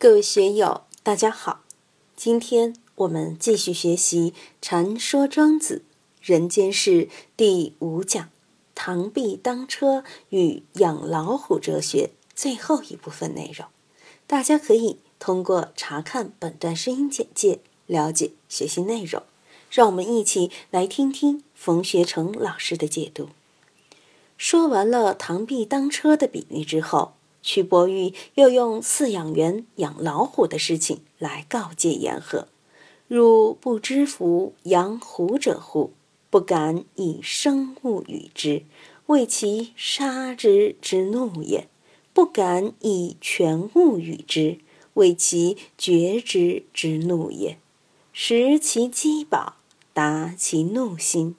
各位学友，大家好！今天我们继续学习《禅说庄子人间世》第五讲“螳臂当车与养老虎哲学”最后一部分内容。大家可以通过查看本段声音简介了解学习内容。让我们一起来听听冯学成老师的解读。说完了“螳臂当车”的比喻之后。屈伯玉又用饲养员养老虎的事情来告诫言和：“汝不知福养虎者乎？不敢以生物与之，为其杀之之怒也；不敢以全物与之，为其绝之之怒也。食其饥饱，达其怒心。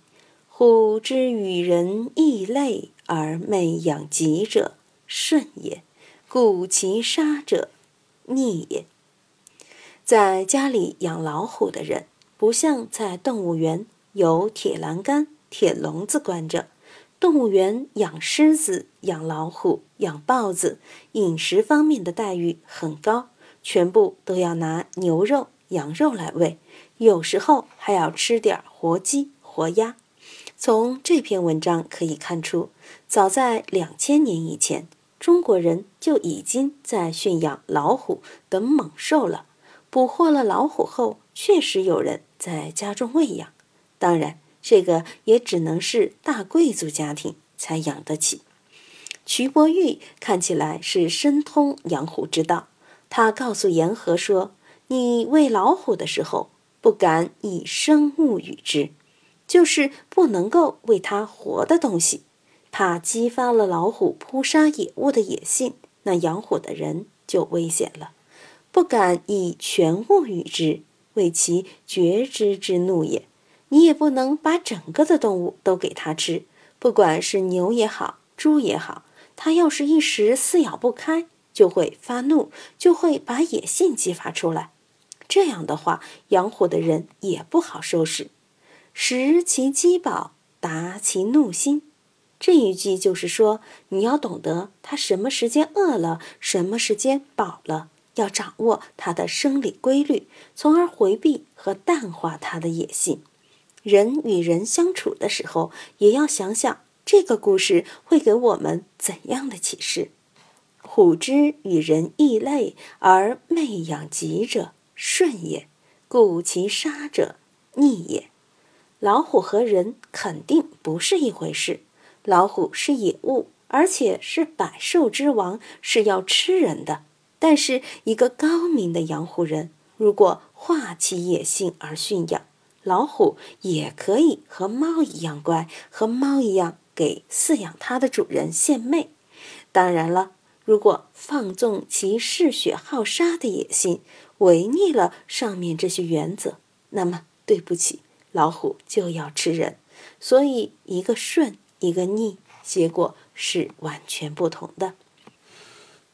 虎之与人异类而媚养己者，顺也。”故其杀者，逆也。在家里养老虎的人，不像在动物园有铁栏杆、铁笼子关着。动物园养狮子、养老虎、养豹子，饮食方面的待遇很高，全部都要拿牛肉、羊肉来喂，有时候还要吃点活鸡、活鸭。从这篇文章可以看出，早在两千年以前。中国人就已经在驯养老虎等猛兽了。捕获了老虎后，确实有人在家中喂养。当然，这个也只能是大贵族家庭才养得起。徐伯玉看起来是深通养虎之道。他告诉言和说：“你喂老虎的时候，不敢以生物与之，就是不能够喂它活的东西。”怕激发了老虎扑杀野物的野性，那养虎的人就危险了。不敢以全物与之，为其绝之之怒也。你也不能把整个的动物都给它吃，不管是牛也好，猪也好，它要是一时撕咬不开，就会发怒，就会把野性激发出来。这样的话，养虎的人也不好收拾。食其饥饱，达其怒心。这一句就是说，你要懂得它什么时间饿了，什么时间饱了，要掌握它的生理规律，从而回避和淡化它的野性。人与人相处的时候，也要想想这个故事会给我们怎样的启示。虎之与人异类而媚养己者，顺也；故其杀者，逆也。老虎和人肯定不是一回事。老虎是野物，而且是百兽之王，是要吃人的。但是，一个高明的养虎人，如果化其野性而驯养老虎，也可以和猫一样乖，和猫一样给饲养它的主人献媚。当然了，如果放纵其嗜血好杀的野性，违逆了上面这些原则，那么对不起，老虎就要吃人。所以，一个顺。一个逆，结果是完全不同的。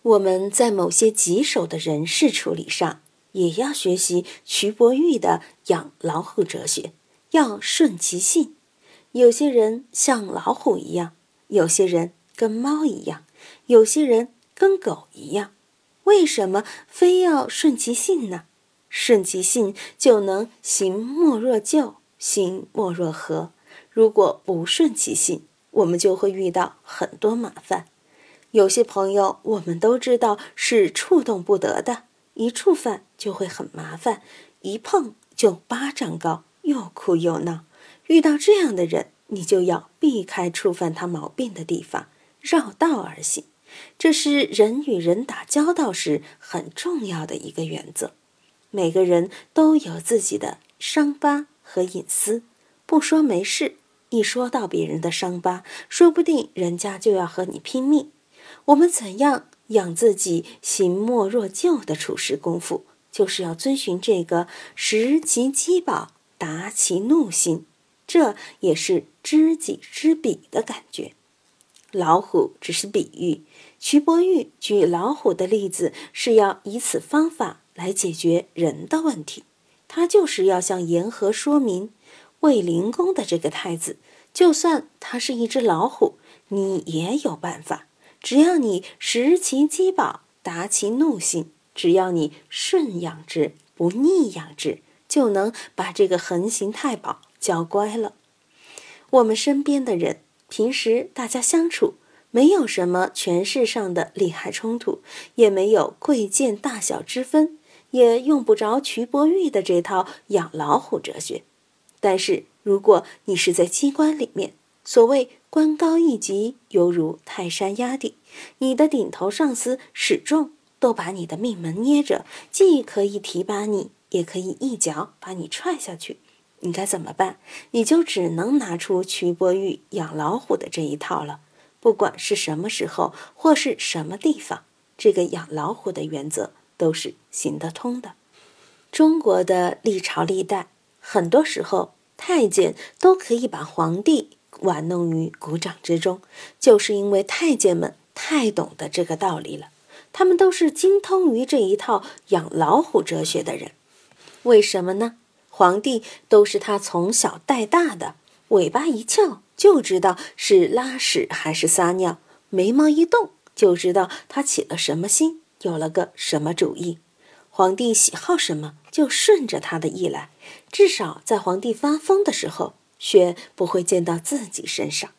我们在某些棘手的人事处理上，也要学习瞿伯玉的养老虎哲学，要顺其性。有些人像老虎一样，有些人跟猫一样，有些人跟狗一样。为什么非要顺其性呢？顺其性就能行莫若就，行莫若和。如果不顺其性，我们就会遇到很多麻烦。有些朋友，我们都知道是触动不得的，一触犯就会很麻烦，一碰就巴掌高，又哭又闹。遇到这样的人，你就要避开触犯他毛病的地方，绕道而行。这是人与人打交道时很重要的一个原则。每个人都有自己的伤疤和隐私，不说没事。一说到别人的伤疤，说不定人家就要和你拼命。我们怎样养自己行莫若就的处事功夫，就是要遵循这个食其饥饱，达其怒心。这也是知己知彼的感觉。老虎只是比喻，徐伯玉举老虎的例子是要以此方法来解决人的问题。他就是要向言和说明。卫灵公的这个太子，就算他是一只老虎，你也有办法。只要你食其饥饱，达其怒心，只要你顺养之，不逆养之，就能把这个横行太保教乖了。我们身边的人，平时大家相处，没有什么权势上的利害冲突，也没有贵贱大小之分，也用不着瞿伯玉的这套养老虎哲学。但是，如果你是在机关里面，所谓官高一级，犹如泰山压顶，你的顶头上司始终都把你的命门捏着，既可以提拔你，也可以一脚把你踹下去。你该怎么办？你就只能拿出瞿伯玉养老虎的这一套了。不管是什么时候或是什么地方，这个养老虎的原则都是行得通的。中国的历朝历代，很多时候太监都可以把皇帝玩弄于股掌之中，就是因为太监们太懂得这个道理了。他们都是精通于这一套养老虎哲学的人。为什么呢？皇帝都是他从小带大的，尾巴一翘就知道是拉屎还是撒尿，眉毛一动就知道他起了什么心，有了个什么主意。皇帝喜好什么，就顺着他的意来。至少在皇帝发疯的时候，血不会溅到自己身上。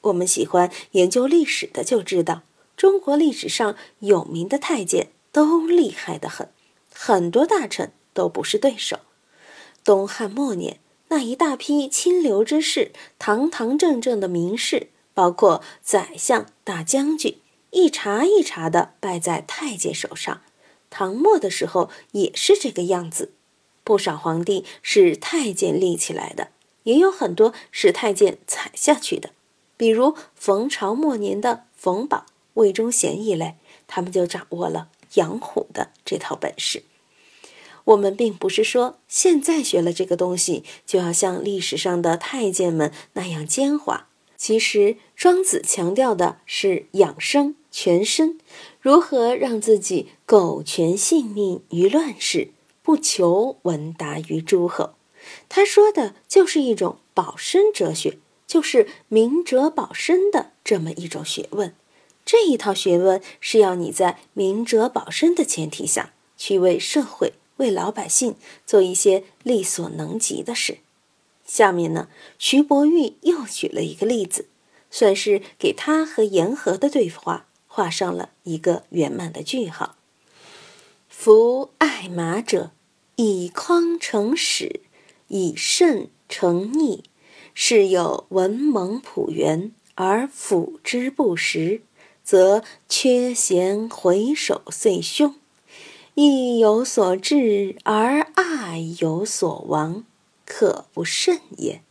我们喜欢研究历史的就知道，中国历史上有名的太监都厉害得很，很多大臣都不是对手。东汉末年，那一大批清流之士，堂堂正正的名士，包括宰相、大将军，一茬一茬的败在太监手上。唐末的时候也是这个样子，不少皇帝是太监立起来的，也有很多是太监踩下去的。比如冯朝末年的冯保、魏忠贤一类，他们就掌握了养虎的这套本事。我们并不是说现在学了这个东西就要像历史上的太监们那样奸猾。其实庄子强调的是养生全身，如何让自己苟全性命于乱世，不求闻达于诸侯。他说的就是一种保身哲学，就是明哲保身的这么一种学问。这一套学问是要你在明哲保身的前提下去为社会。为老百姓做一些力所能及的事。下面呢，徐伯玉又举了一个例子，算是给他和言和的对话画上了一个圆满的句号。夫爱马者，以匡成始，以慎成逆。是有文蒙朴元而辅之不实，则缺贤回首岁凶。意有所至而爱有所亡，可不甚也。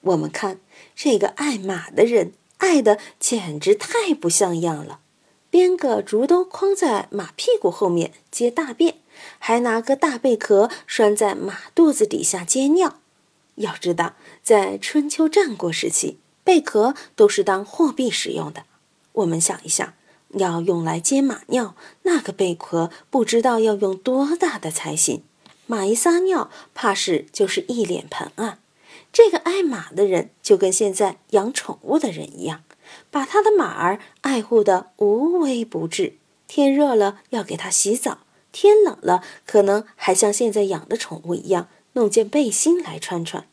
我们看这个爱马的人，爱的简直太不像样了。编个竹兜框在马屁股后面接大便，还拿个大贝壳拴在马肚子底下接尿。要知道，在春秋战国时期，贝壳都是当货币使用的。我们想一想。要用来接马尿，那个贝壳不知道要用多大的才行。马一撒尿，怕是就是一脸盆啊！这个爱马的人就跟现在养宠物的人一样，把他的马儿爱护得无微不至。天热了要给它洗澡，天冷了可能还像现在养的宠物一样弄件背心来穿穿。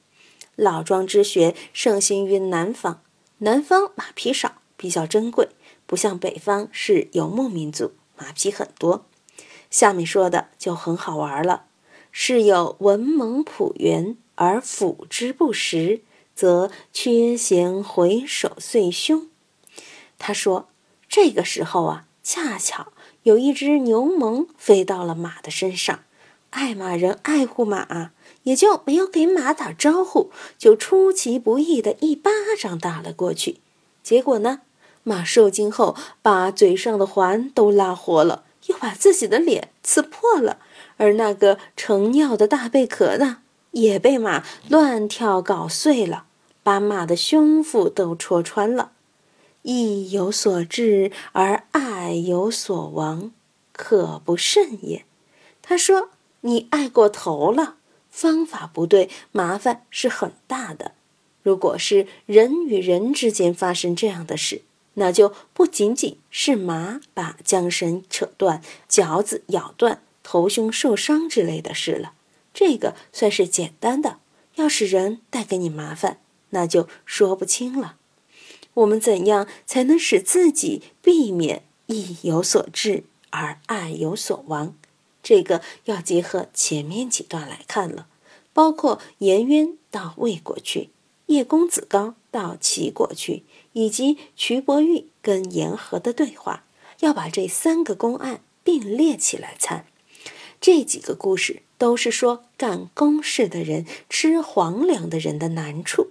老庄之学盛行于南方，南方马匹少，比较珍贵。不像北方是游牧民族，马匹很多。下面说的就很好玩了：是有文蒙朴元而辅之不实，则缺贤回首岁凶。他说，这个时候啊，恰巧有一只牛虻飞到了马的身上，爱马人爱护马，也就没有给马打招呼，就出其不意的一巴掌打了过去。结果呢？马受惊后，把嘴上的环都拉活了，又把自己的脸刺破了，而那个盛尿的大贝壳呢，也被马乱跳搞碎了，把马的胸腹都戳穿了。意有所至而爱有所亡，可不甚也。他说：“你爱过头了，方法不对，麻烦是很大的。如果是人与人之间发生这样的事。”那就不仅仅是马把缰绳扯断、脚趾咬断、头胸受伤之类的事了，这个算是简单的。要是人带给你麻烦，那就说不清了。我们怎样才能使自己避免意有所至而爱有所亡？这个要结合前面几段来看了，包括颜渊到魏国去，叶公子高到齐国去，以及瞿伯玉跟颜和的对话，要把这三个公案并列起来参。这几个故事都是说干公事的人吃皇粮的人的难处。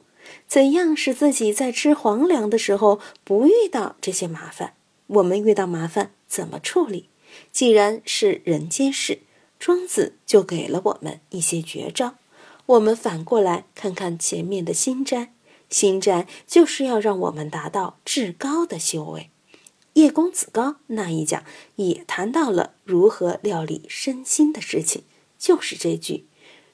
怎样使自己在吃皇粮的时候不遇到这些麻烦？我们遇到麻烦怎么处理？既然是人间事，庄子就给了我们一些绝招。我们反过来看看前面的心斋，心斋就是要让我们达到至高的修为。叶公子高那一讲也谈到了如何料理身心的事情，就是这句：“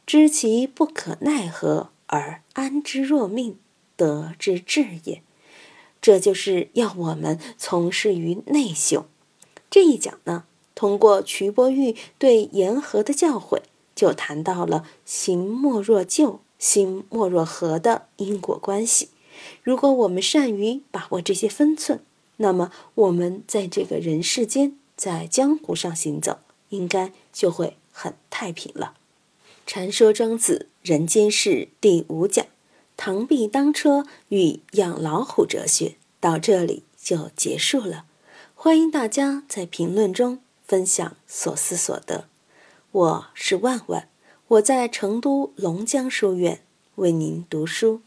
知其不可奈何。”而安之若命，得之至也。这就是要我们从事于内修。这一讲呢，通过瞿伯玉对言和的教诲，就谈到了行莫若就，心莫若和的因果关系。如果我们善于把握这些分寸，那么我们在这个人世间，在江湖上行走，应该就会很太平了。禅说庄子人间事第五讲，螳臂当车与养老虎哲学到这里就结束了。欢迎大家在评论中分享所思所得。我是万万，我在成都龙江书院为您读书。